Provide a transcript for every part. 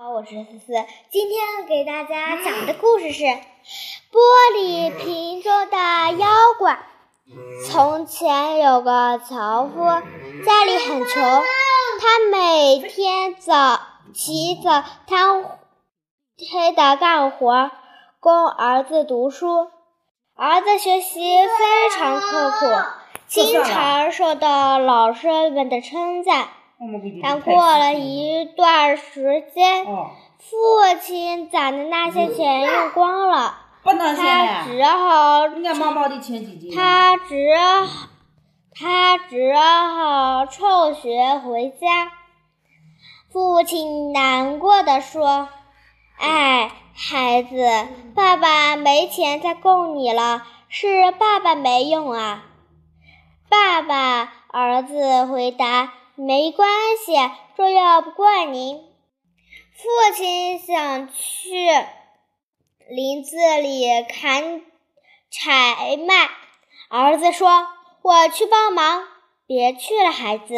好，我是思思。今天给大家讲的故事是《玻璃瓶中的妖怪》。从前有个樵夫，家里很穷，他每天早起早贪黑的干活，供儿子读书。儿子学习非常刻苦，经常受到老师们的称赞。但过了一段时间，父亲攒的那些钱用光了，他只好他只他只好辍学回家。父亲难过的说：“哎，孩子，爸爸没钱再供你了，是爸爸没用啊。”爸爸，儿子回答。没关系，这要不怪您。父亲想去林子里砍柴卖，儿子说：“我去帮忙。”别去了，孩子。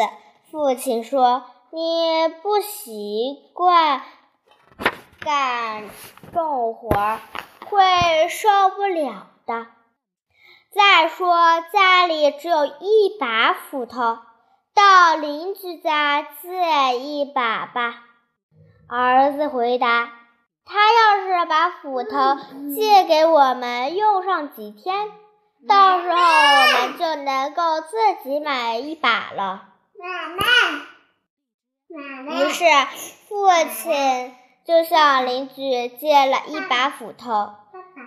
父亲说：“你不习惯干重活，会受不了的。再说家里只有一把斧头。”到邻居家借一把吧，儿子回答。他要是把斧头借给我们用上几天，到时候我们就能够自己买一把了。于是父亲就向邻居借了一把斧头。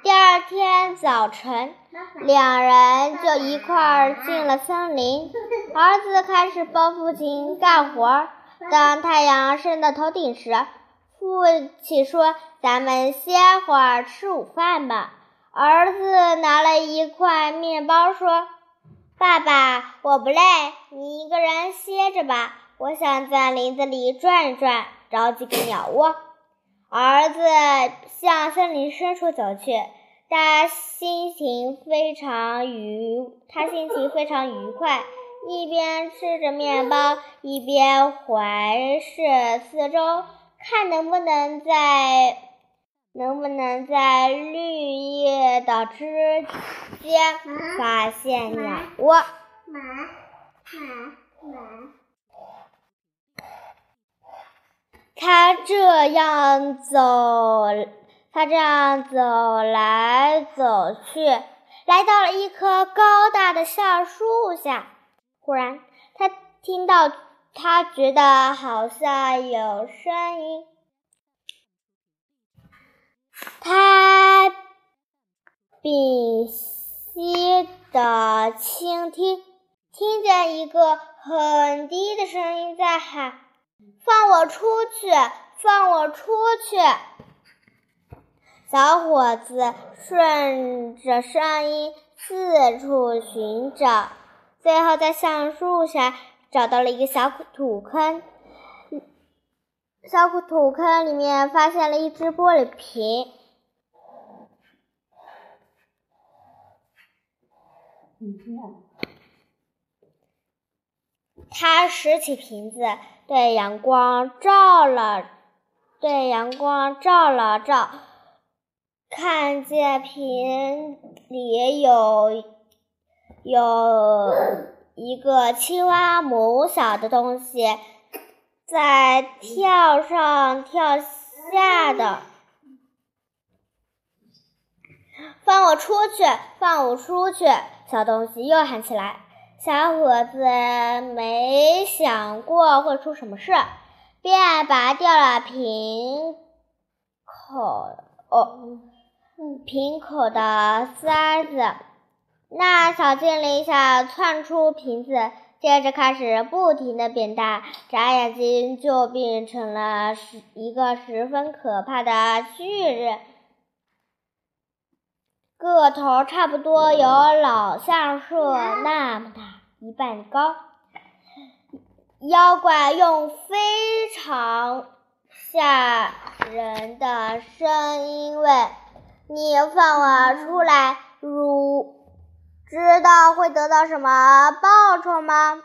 第二天早晨，两人就一块儿进了森林。儿子开始帮父亲干活。当太阳升到头顶时，父亲说：“咱们歇会儿吃午饭吧。”儿子拿了一块面包说：“爸爸，我不累，你一个人歇着吧。我想在林子里转一转，找几个鸟窝。”儿子向森林深处走去，他心情非常愉，他心情非常愉快，一边吃着面包，一边环视四周，看能不能在能不能在绿叶的之间发现鸟窝。他这样走，他这样走来走去，来到了一棵高大的橡树下。忽然，他听到，他觉得好像有声音。他屏息的倾听，听见一个很低的声音在喊。放我出去！放我出去！小伙子顺着声音四处寻找，最后在橡树下找到了一个小土坑。小土坑里面发现了一只玻璃瓶。他拾起瓶子。对阳光照了，对阳光照了照，看见瓶里有有一个青蛙母小的东西，在跳上跳下的。放我出去！放我出去！小东西又喊起来。小伙子没想过会出什么事，便拔掉了瓶口哦，瓶口的塞子。那小精灵想窜出瓶子，接着开始不停的变大，眨眼睛就变成了十一个十分可怕的巨人，个头差不多有老橡树那么大。一半高，妖怪用非常吓人的声音问：“你放我出来，如知道会得到什么报酬吗？”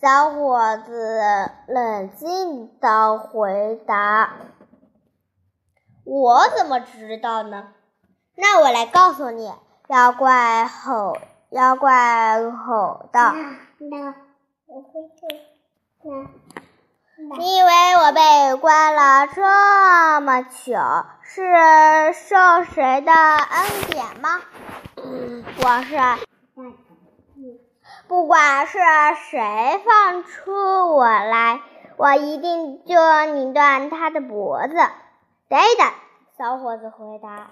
小伙子冷静地回答：“我怎么知道呢？那我来告诉你。”妖怪吼，妖怪吼道：“你以为我被关了这么久是受谁的恩典吗？我是。”不管是谁放出我来，我一定就拧断他的脖子。等等，小伙子回答：“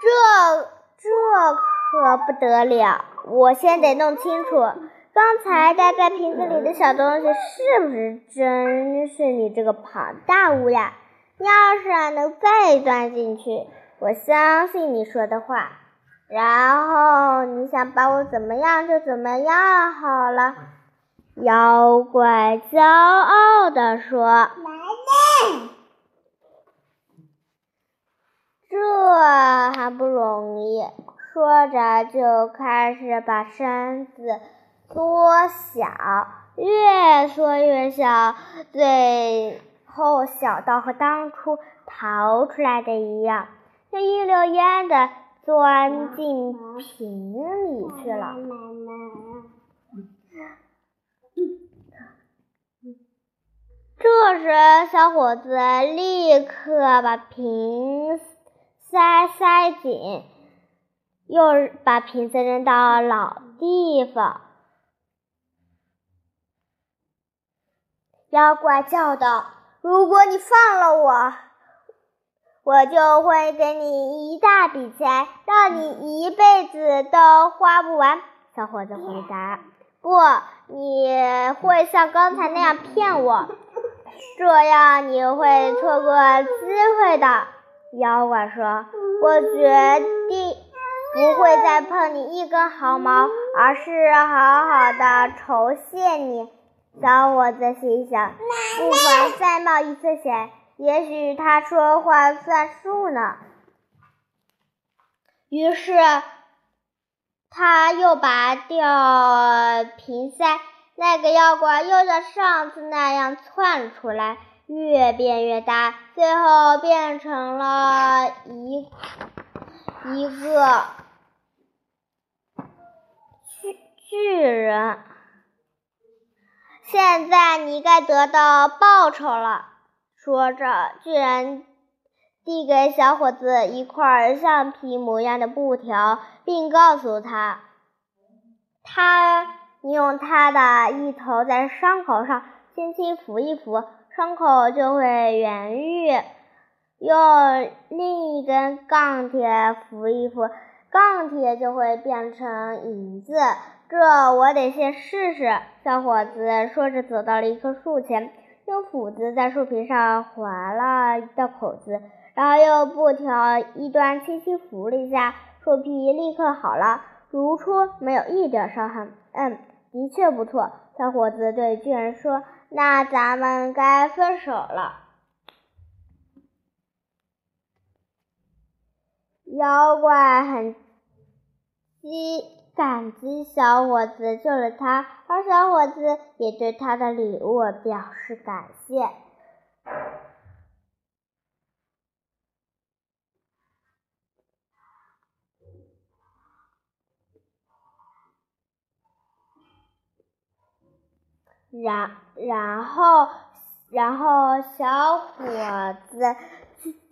这这可不得了！我先得弄清楚，刚才待在瓶子里的小东西是不是真是你这个庞大乌鸦？要是能再钻进去，我相信你说的话。”然后你想把我怎么样就怎么样好了，妖怪骄傲地说：“这还不容易。”说着就开始把身子缩小，越缩越小，最后小到和当初逃出来的一样，像一溜烟的。钻进瓶里去了。这时，小伙子立刻把瓶塞塞紧，又把瓶子扔到老地方。妖怪叫道：“如果你放了我！”我就会给你一大笔钱，让你一辈子都花不完。”小伙子回答。“不，你会像刚才那样骗我，这样你会错过机会的。”妖怪说。“我决定不会再碰你一根毫毛，而是好好的酬谢你。”小伙子心想：“不妨再冒一次险。”也许他说话算数呢。于是，他又拔掉瓶塞，那个妖怪又像上次那样窜出来，越变越大，最后变成了一一个巨巨人。现在你该得到报酬了。说着，巨人递给小伙子一块橡皮模样的布条，并告诉他：“他，你用他的一头在伤口上轻轻拂一拂，伤口就会痊愈；用另一根钢铁拂一拂，钢铁就会变成银子。这我得先试试。”小伙子说着，走到了一棵树前。用斧子在树皮上划了一道口子，然后用布条一端轻轻拂了一下，树皮立刻好了，如初，没有一点伤痕。嗯，的确不错。小伙子对巨人说：“那咱们该分手了。”妖怪很激。感激小伙子救了他，而小伙子也对他的礼物表示感谢。然然后，然后小伙子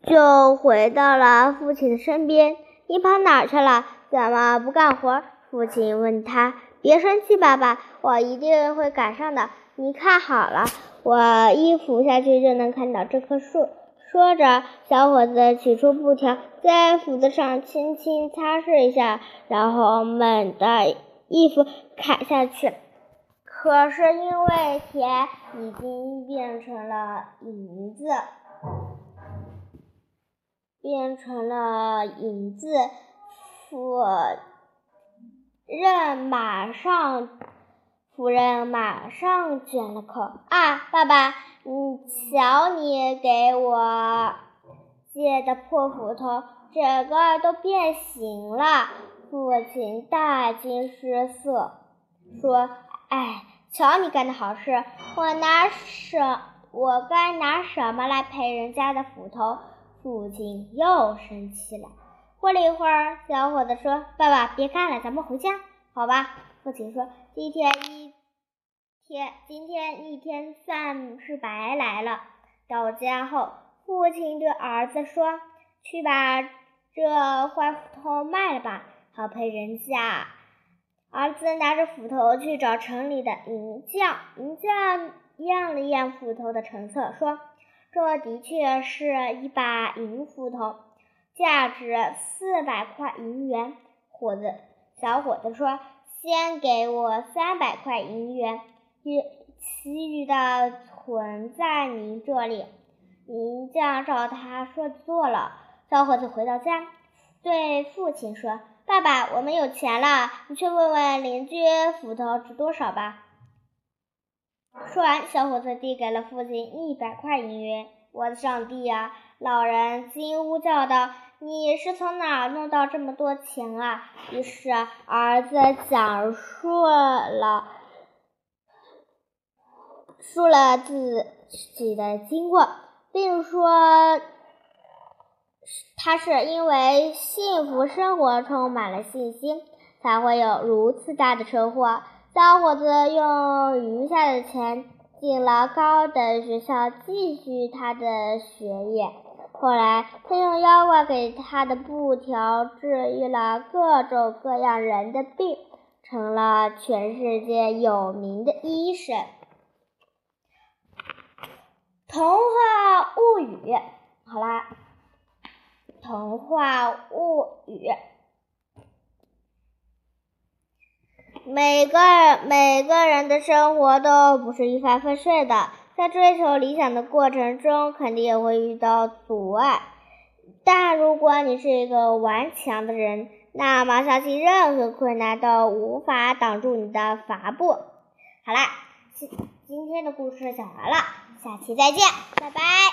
就回到了父亲的身边。你跑哪去了？怎么不干活？父亲问他：“别生气，爸爸，我一定会赶上的。你看好了，我一斧下去就能看到这棵树。”说着，小伙子取出布条，在斧子上轻轻擦拭一下，然后猛地一斧砍下去。可是因为铁已经变成了银子，变成了银子，斧。人马上，夫人马上卷了口啊！爸爸，你瞧，你给我借的破斧头，整个都变形了。父亲大惊失色，说：“哎，瞧你干的好事！我拿什我该拿什么来赔人家的斧头？”父亲又生气了。过了一会儿，小伙子说：“爸爸，别干了，咱们回家，好吧？”父亲说：“今天一天，今天一天算是白来了。”到家后，父亲对儿子说：“去把这坏斧头卖了吧，好赔人家。”儿子拿着斧头去找城里的银匠，银匠验了验斧头的成色，说：“这的确是一把银斧头。”价值四百块银元。伙子，小伙子说：“先给我三百块银元，其其余的存在您这里。”银匠照他说做了。小伙子回到家，对父亲说：“爸爸，我们有钱了，你去问问邻居斧头值多少吧。”说完，小伙子递给了父亲一百块银元。我的上帝呀！老人惊呼叫道：“你是从哪儿弄到这么多钱啊？”于是儿子讲述了述了自己的经过，并说他是因为幸福生活充满了信心，才会有如此大的收获。小伙子用余下的钱。进了高等学校，继续他的学业。后来，他用妖怪给他的布条治愈了各种各样人的病，成了全世界有名的医生。童话物语，好啦，童话物语。每个每个人的生活都不是一帆风顺的，在追求理想的过程中，肯定也会遇到阻碍。但如果你是一个顽强的人，那么相信任何困难都无法挡住你的伐步。好啦，今今天的故事讲完了，下期再见，拜拜。